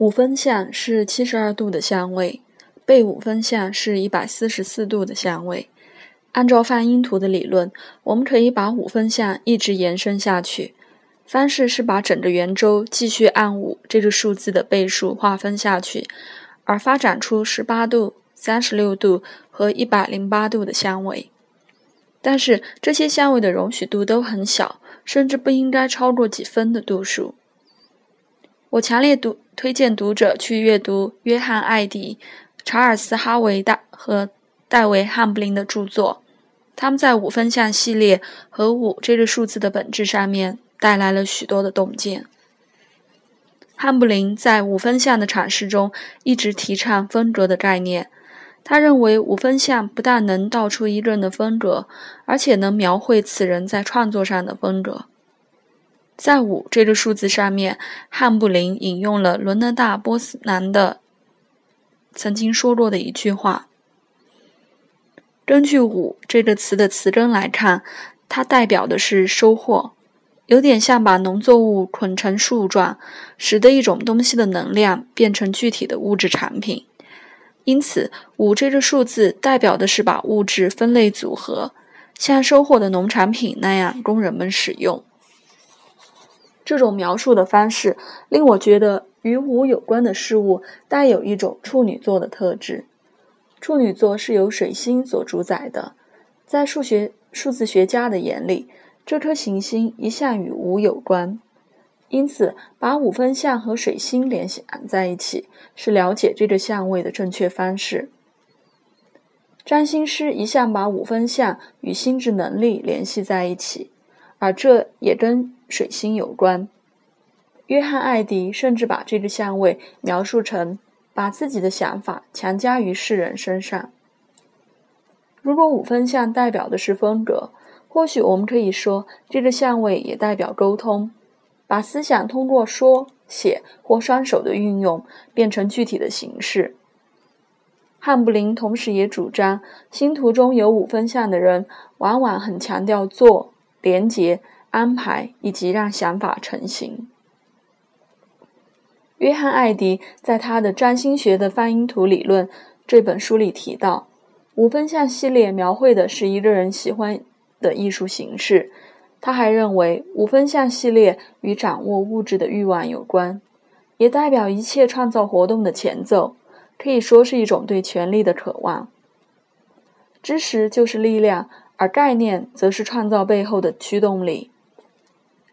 五分相是七十二度的相位，背五分相是一百四十四度的相位。按照泛音图的理论，我们可以把五分相一直延伸下去。方式是把整个圆周继续按五这个数字的倍数划分下去，而发展出十八度、三十六度和一百零八度的相位。但是这些相位的容许度都很小，甚至不应该超过几分的度数。我强烈读推荐读者去阅读约翰·艾迪、查尔斯·哈维大和戴维·汉布林的著作，他们在五分相系列和五这个数字的本质上面带来了许多的洞见。汉布林在五分相的阐释中一直提倡风格的概念。他认为五分相不但能道出一个人的风格，而且能描绘此人在创作上的风格。在五这个数字上面，汉布林引用了伦纳大波斯南的曾经说过的一句话：“根据五这个词的词根来看，它代表的是收获，有点像把农作物捆成树状，使得一种东西的能量变成具体的物质产品。”因此，五这个数字代表的是把物质分类组合，像收获的农产品那样供人们使用。这种描述的方式令我觉得与五有关的事物带有一种处女座的特质。处女座是由水星所主宰的，在数学数字学家的眼里，这颗行星一向与五有关。因此，把五分相和水星联系在一起，是了解这个相位的正确方式。占星师一向把五分相与心智能力联系在一起，而这也跟水星有关。约翰·艾迪甚至把这个相位描述成把自己的想法强加于世人身上。如果五分相代表的是风格，或许我们可以说，这个相位也代表沟通。把思想通过说、写或双手的运用变成具体的形式。汉布林同时也主张，星图中有五分相的人往往很强调做、连结、安排以及让想法成型。约翰·艾迪在他的《占星学的泛音图理论》这本书里提到，五分像系列描绘的是一个人喜欢的艺术形式。他还认为，五分像系列与掌握物质的欲望有关，也代表一切创造活动的前奏，可以说是一种对权力的渴望。知识就是力量，而概念则是创造背后的驱动力。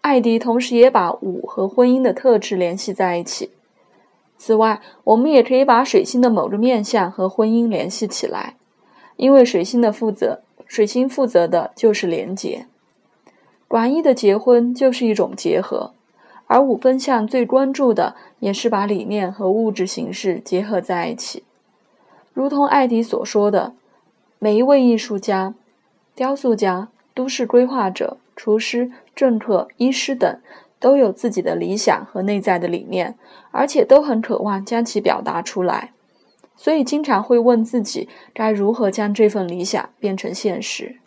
艾迪同时也把五和婚姻的特质联系在一起。此外，我们也可以把水星的某个面相和婚姻联系起来，因为水星的负责，水星负责的就是连结。广义的结婚就是一种结合，而五分相最关注的也是把理念和物质形式结合在一起。如同艾迪所说的，每一位艺术家、雕塑家、都市规划者、厨师、政客、医师等，都有自己的理想和内在的理念，而且都很渴望将其表达出来，所以经常会问自己该如何将这份理想变成现实。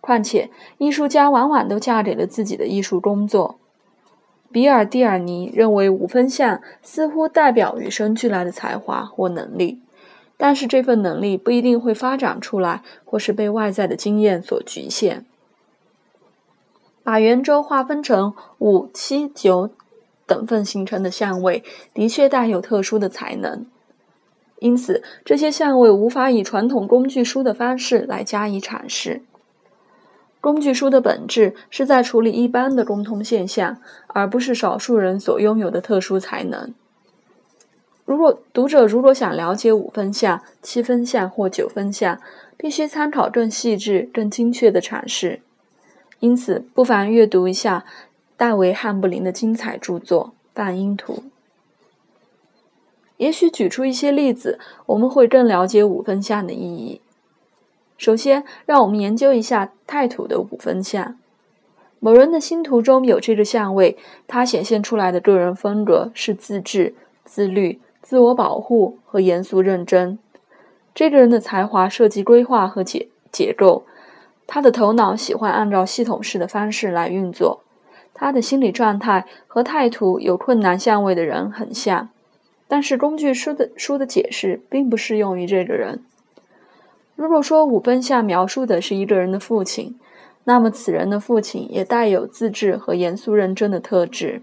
况且，艺术家往往都嫁给了自己的艺术工作。比尔·蒂尔尼认为，五分相似乎代表与生俱来的才华或能力，但是这份能力不一定会发展出来，或是被外在的经验所局限。把圆周划分成五、七、九等份形成的相位，的确带有特殊的才能。因此，这些相位无法以传统工具书的方式来加以阐释。工具书的本质是在处理一般的共通现象，而不是少数人所拥有的特殊才能。如果读者如果想了解五分相、七分相或九分相，必须参考更细致、更精确的阐释。因此，不妨阅读一下大卫·汉布林的精彩著作《半音图》。也许举出一些例子，我们会更了解五分相的意义。首先，让我们研究一下太土的五分相。某人的星图中有这个相位，他显现出来的个人风格是自制、自律、自我保护和严肃认真。这个人的才华涉及规划和结结构，他的头脑喜欢按照系统式的方式来运作。他的心理状态和太土有困难相位的人很像，但是工具书的书的解释并不适用于这个人。如果说五分相描述的是一个人的父亲，那么此人的父亲也带有自制和严肃认真的特质，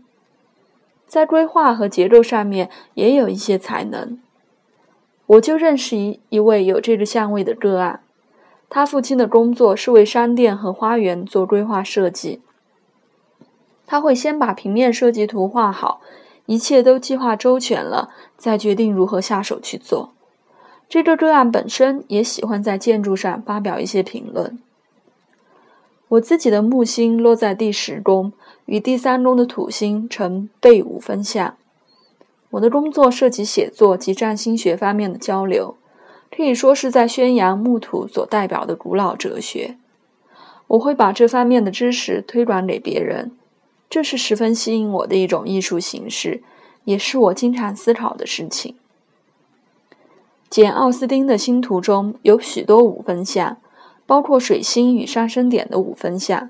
在规划和节奏上面也有一些才能。我就认识一一位有这个相位的个案，他父亲的工作是为商店和花园做规划设计。他会先把平面设计图画好，一切都计划周全了，再决定如何下手去做。这个个案本身也喜欢在建筑上发表一些评论。我自己的木星落在第十宫，与第三宫的土星成背五分相。我的工作涉及写作及占星学方面的交流，可以说是在宣扬木土所代表的古老哲学。我会把这方面的知识推广给别人。这是十分吸引我的一种艺术形式，也是我经常思考的事情。简·奥斯汀的星图中有许多五分相，包括水星与上升点的五分相，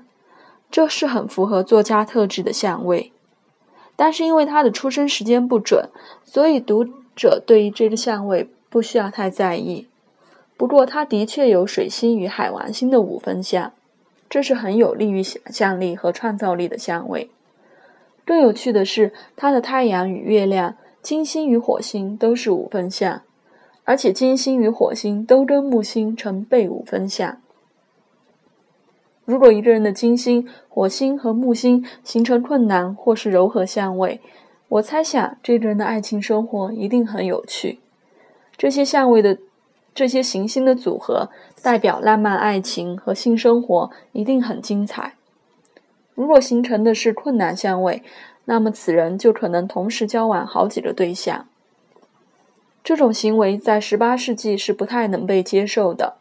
这是很符合作家特质的相位。但是因为他的出生时间不准，所以读者对于这个相位不需要太在意。不过他的确有水星与海王星的五分相。这是很有利于想象力和创造力的相位。更有趣的是，他的太阳与月亮、金星与火星都是五分相，而且金星与火星都跟木星成背五分相。如果一个人的金星、火星和木星形成困难或是柔和相位，我猜想这个人的爱情生活一定很有趣。这些相位的。这些行星的组合代表浪漫爱情和性生活，一定很精彩。如果形成的是困难相位，那么此人就可能同时交往好几个对象。这种行为在十八世纪是不太能被接受的。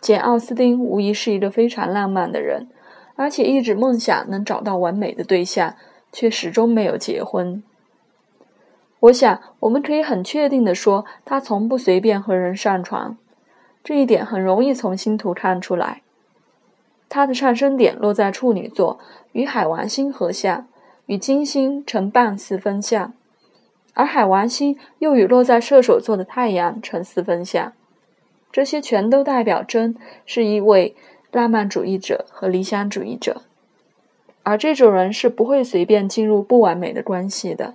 简·奥斯汀无疑是一个非常浪漫的人，而且一直梦想能找到完美的对象，却始终没有结婚。我想，我们可以很确定地说，他从不随便和人上床。这一点很容易从星图看出来。他的上升点落在处女座，与海王星合相，与金星成半四分相，而海王星又与落在射手座的太阳成四分相。这些全都代表真是一位浪漫主义者和理想主义者，而这种人是不会随便进入不完美的关系的。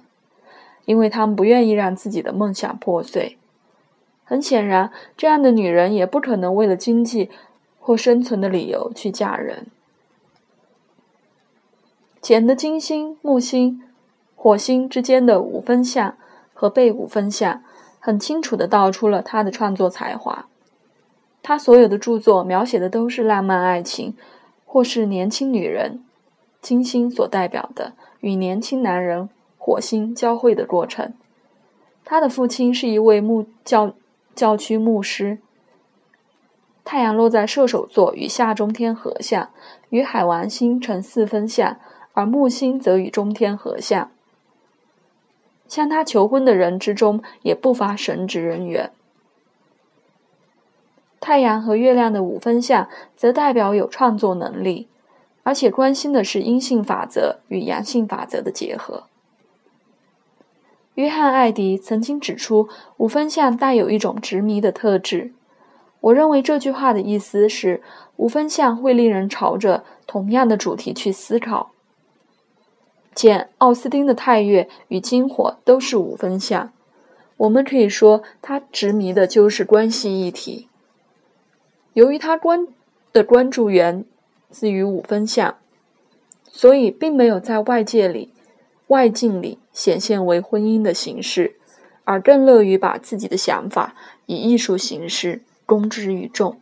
因为他们不愿意让自己的梦想破碎。很显然，这样的女人也不可能为了经济或生存的理由去嫁人。简的金星、木星、火星之间的五分相和被五分相，很清楚地道出了他的创作才华。他所有的著作描写的都是浪漫爱情，或是年轻女人，金星所代表的与年轻男人。火星交汇的过程。他的父亲是一位牧教教区牧师。太阳落在射手座，与下中天合相，与海王星成四分相，而木星则与中天合相。向他求婚的人之中，也不乏神职人员。太阳和月亮的五分相，则代表有创作能力，而且关心的是阴性法则与阳性法则的结合。约翰·艾迪曾经指出，五分相带有一种执迷的特质。我认为这句话的意思是，五分相会令人朝着同样的主题去思考。见·奥斯丁的太月与金火都是五分相，我们可以说他执迷的就是关系议题。由于他关的关注源自于五分相，所以并没有在外界里。外境里显现为婚姻的形式，而更乐于把自己的想法以艺术形式公之于众。